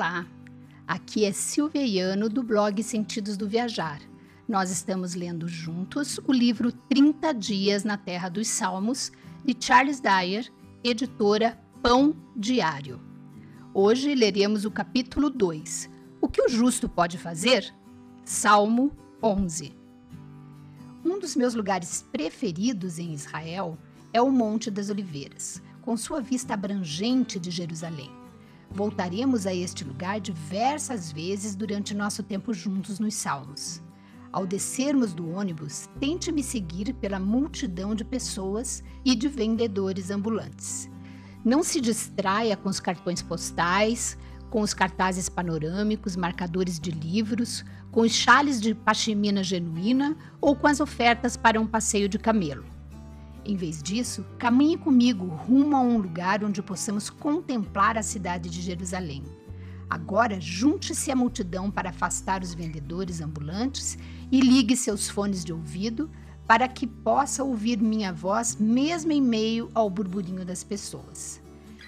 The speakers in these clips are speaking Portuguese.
Olá, aqui é Silvia Iano do blog Sentidos do Viajar. Nós estamos lendo juntos o livro 30 Dias na Terra dos Salmos, de Charles Dyer, editora Pão Diário. Hoje leremos o capítulo 2. O que o justo pode fazer? Salmo 11. Um dos meus lugares preferidos em Israel é o Monte das Oliveiras, com sua vista abrangente de Jerusalém. Voltaremos a este lugar diversas vezes durante nosso tempo juntos nos Salmos. Ao descermos do ônibus, tente me seguir pela multidão de pessoas e de vendedores ambulantes. Não se distraia com os cartões postais, com os cartazes panorâmicos, marcadores de livros, com os chales de pashmina genuína ou com as ofertas para um passeio de camelo. Em vez disso, caminhe comigo rumo a um lugar onde possamos contemplar a cidade de Jerusalém. Agora, junte-se à multidão para afastar os vendedores ambulantes e ligue seus fones de ouvido para que possa ouvir minha voz mesmo em meio ao burburinho das pessoas.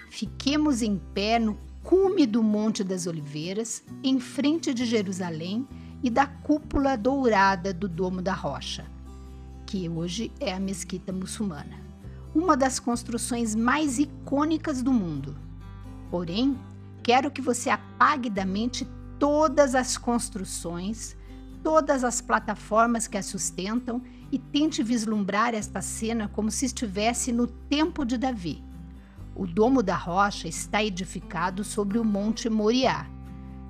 Fiquemos em pé no cume do Monte das Oliveiras, em frente de Jerusalém e da cúpula dourada do Domo da Rocha que hoje é a mesquita muçulmana, uma das construções mais icônicas do mundo. Porém, quero que você apague da mente todas as construções, todas as plataformas que a sustentam e tente vislumbrar esta cena como se estivesse no tempo de Davi. O domo da rocha está edificado sobre o Monte Moriá,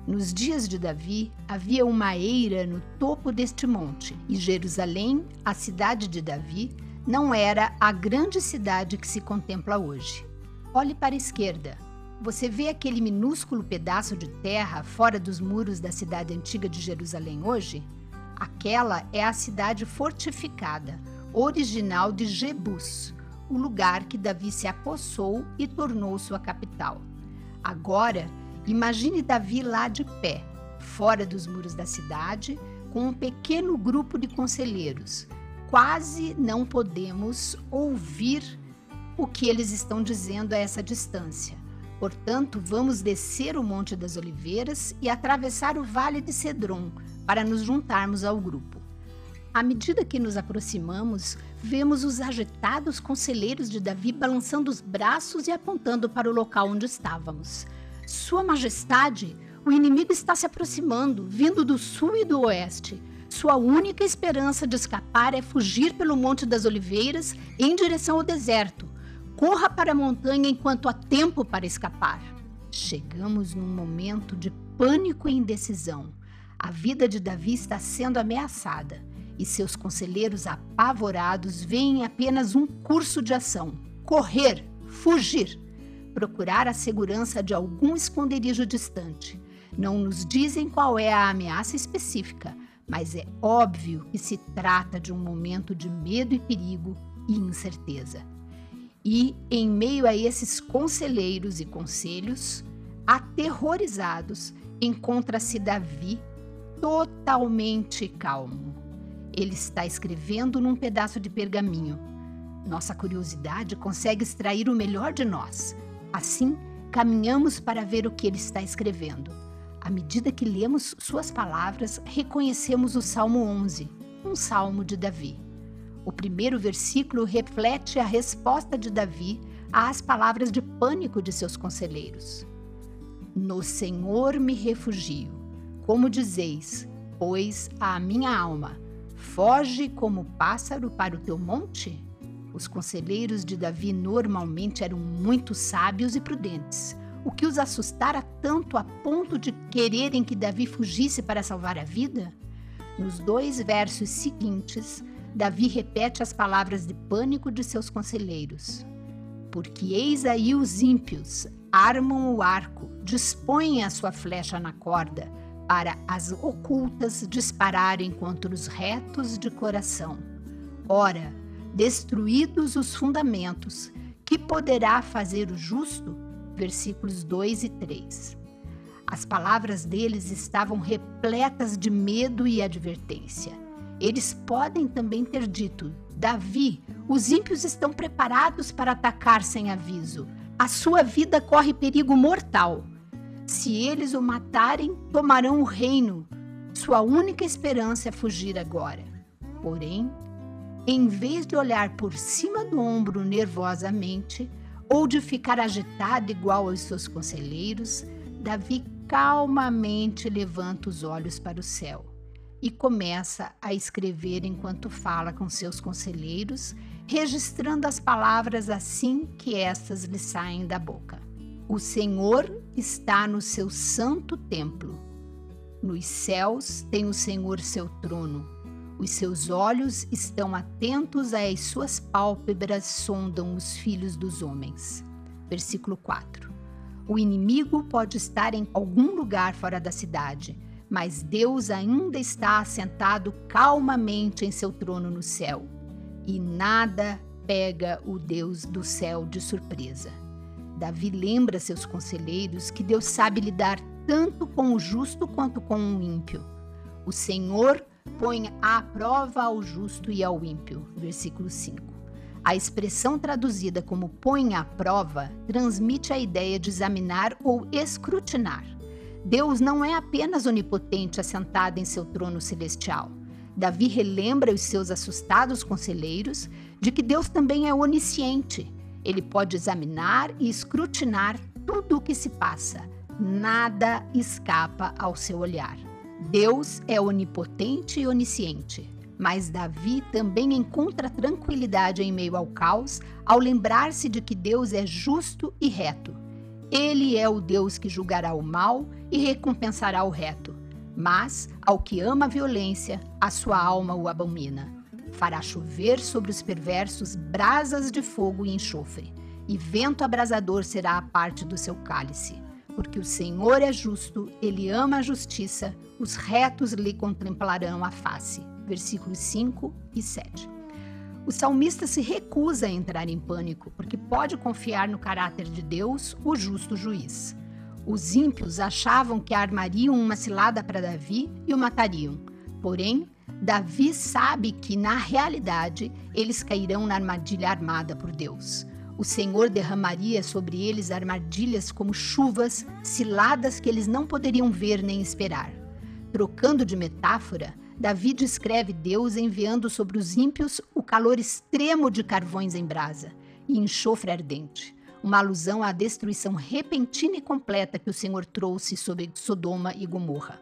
nos dias de Davi, havia uma eira no topo deste monte, e Jerusalém, a cidade de Davi, não era a grande cidade que se contempla hoje. Olhe para a esquerda. Você vê aquele minúsculo pedaço de terra fora dos muros da cidade antiga de Jerusalém hoje? Aquela é a cidade fortificada, original de Jebus, o lugar que Davi se apossou e tornou sua capital. Agora, Imagine Davi lá de pé, fora dos muros da cidade, com um pequeno grupo de conselheiros. Quase não podemos ouvir o que eles estão dizendo a essa distância. Portanto, vamos descer o Monte das Oliveiras e atravessar o Vale de Cedron para nos juntarmos ao grupo. À medida que nos aproximamos, vemos os agitados conselheiros de Davi balançando os braços e apontando para o local onde estávamos. Sua Majestade, o inimigo está se aproximando, vindo do sul e do oeste. Sua única esperança de escapar é fugir pelo Monte das Oliveiras em direção ao deserto. Corra para a montanha enquanto há tempo para escapar. Chegamos num momento de pânico e indecisão. A vida de Davi está sendo ameaçada e seus conselheiros apavorados veem apenas um curso de ação: correr, fugir procurar a segurança de algum esconderijo distante. Não nos dizem qual é a ameaça específica, mas é óbvio que se trata de um momento de medo e perigo e incerteza. E, em meio a esses conselheiros e conselhos, aterrorizados, encontra-se Davi totalmente calmo. Ele está escrevendo num pedaço de pergaminho. Nossa curiosidade consegue extrair o melhor de nós, Assim, caminhamos para ver o que ele está escrevendo. À medida que lemos suas palavras, reconhecemos o Salmo 11, um salmo de Davi. O primeiro versículo reflete a resposta de Davi às palavras de pânico de seus conselheiros. No Senhor me refugio. Como dizeis, pois a minha alma foge como pássaro para o teu monte? Os conselheiros de Davi normalmente eram muito sábios e prudentes, o que os assustara tanto a ponto de quererem que Davi fugisse para salvar a vida? Nos dois versos seguintes, Davi repete as palavras de pânico de seus conselheiros. Porque eis aí os ímpios armam o arco, dispõem a sua flecha na corda, para as ocultas dispararem contra os retos de coração. Ora, destruídos os fundamentos, que poderá fazer o justo? Versículos 2 e 3. As palavras deles estavam repletas de medo e advertência. Eles podem também ter dito: Davi, os ímpios estão preparados para atacar sem aviso. A sua vida corre perigo mortal. Se eles o matarem, tomarão o reino. Sua única esperança é fugir agora. Porém, em vez de olhar por cima do ombro nervosamente, ou de ficar agitado igual aos seus conselheiros, Davi calmamente levanta os olhos para o céu e começa a escrever enquanto fala com seus conselheiros, registrando as palavras assim que estas lhe saem da boca. O Senhor está no seu santo templo. Nos céus tem o Senhor seu trono. Os seus olhos estão atentos às suas pálpebras sondam os filhos dos homens. Versículo 4. O inimigo pode estar em algum lugar fora da cidade, mas Deus ainda está assentado calmamente em seu trono no céu. E nada pega o Deus do céu de surpresa. Davi lembra seus conselheiros que Deus sabe lidar tanto com o justo quanto com o ímpio. O Senhor põe à prova ao justo e ao ímpio. Versículo 5. A expressão traduzida como põe à prova transmite a ideia de examinar ou escrutinar. Deus não é apenas onipotente assentado em seu trono celestial. Davi relembra os seus assustados conselheiros de que Deus também é onisciente. Ele pode examinar e escrutinar tudo o que se passa. Nada escapa ao seu olhar. Deus é onipotente e onisciente, mas Davi também encontra tranquilidade em meio ao caos ao lembrar-se de que Deus é justo e reto. Ele é o Deus que julgará o mal e recompensará o reto. Mas, ao que ama a violência, a sua alma o abomina. Fará chover sobre os perversos brasas de fogo e enxofre, e vento abrasador será a parte do seu cálice. Porque o Senhor é justo, ele ama a justiça, os retos lhe contemplarão a face. Versículos 5 e 7. O salmista se recusa a entrar em pânico, porque pode confiar no caráter de Deus, o justo juiz. Os ímpios achavam que armariam uma cilada para Davi e o matariam. Porém, Davi sabe que, na realidade, eles cairão na armadilha armada por Deus. O Senhor derramaria sobre eles armadilhas como chuvas, ciladas que eles não poderiam ver nem esperar. Trocando de metáfora, Davi descreve Deus enviando sobre os ímpios o calor extremo de carvões em brasa e enxofre ardente, uma alusão à destruição repentina e completa que o Senhor trouxe sobre Sodoma e Gomorra.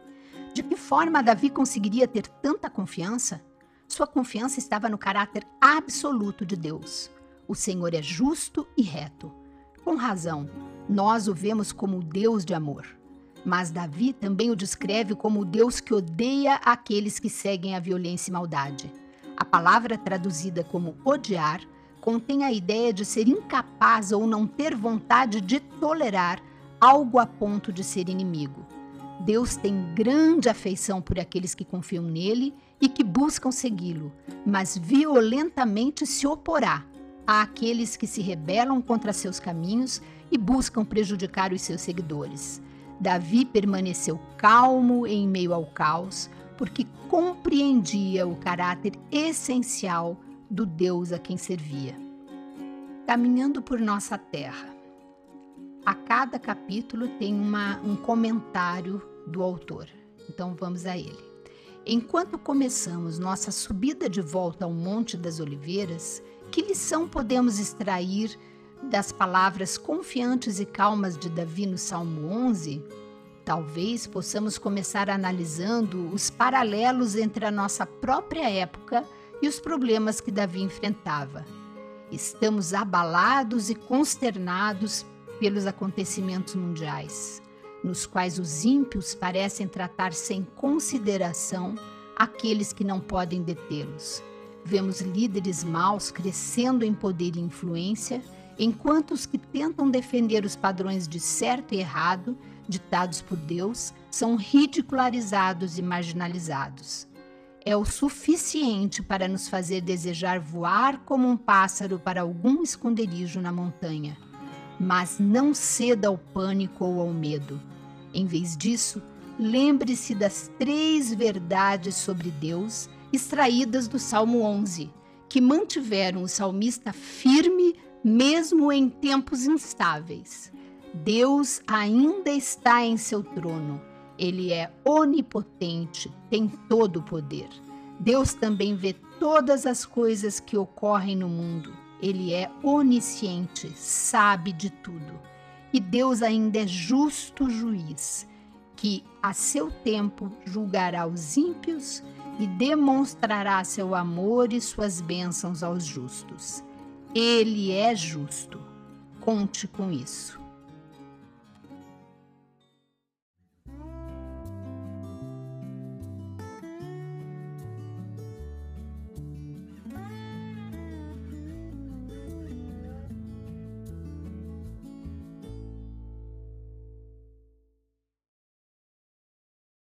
De que forma Davi conseguiria ter tanta confiança? Sua confiança estava no caráter absoluto de Deus. O Senhor é justo e reto. Com razão, nós o vemos como o Deus de amor. Mas Davi também o descreve como o Deus que odeia aqueles que seguem a violência e maldade. A palavra traduzida como odiar contém a ideia de ser incapaz ou não ter vontade de tolerar algo a ponto de ser inimigo. Deus tem grande afeição por aqueles que confiam nele e que buscam segui-lo, mas violentamente se oporá àqueles que se rebelam contra seus caminhos e buscam prejudicar os seus seguidores. Davi permaneceu calmo em meio ao caos, porque compreendia o caráter essencial do Deus a quem servia. Caminhando por nossa terra. A cada capítulo tem uma, um comentário do autor. Então vamos a ele. Enquanto começamos nossa subida de volta ao Monte das Oliveiras, que lição podemos extrair das palavras confiantes e calmas de Davi no Salmo 11? Talvez possamos começar analisando os paralelos entre a nossa própria época e os problemas que Davi enfrentava. Estamos abalados e consternados pelos acontecimentos mundiais, nos quais os ímpios parecem tratar sem consideração aqueles que não podem detê-los Vemos líderes maus crescendo em poder e influência, enquanto os que tentam defender os padrões de certo e errado, ditados por Deus, são ridicularizados e marginalizados. É o suficiente para nos fazer desejar voar como um pássaro para algum esconderijo na montanha. Mas não ceda ao pânico ou ao medo. Em vez disso, lembre-se das três verdades sobre Deus extraídas do Salmo 11, que mantiveram o salmista firme mesmo em tempos instáveis. Deus ainda está em seu trono. Ele é onipotente, tem todo o poder. Deus também vê todas as coisas que ocorrem no mundo. Ele é onisciente, sabe de tudo. E Deus ainda é justo juiz, que a seu tempo julgará os ímpios e demonstrará seu amor e suas bênçãos aos justos. Ele é justo. Conte com isso.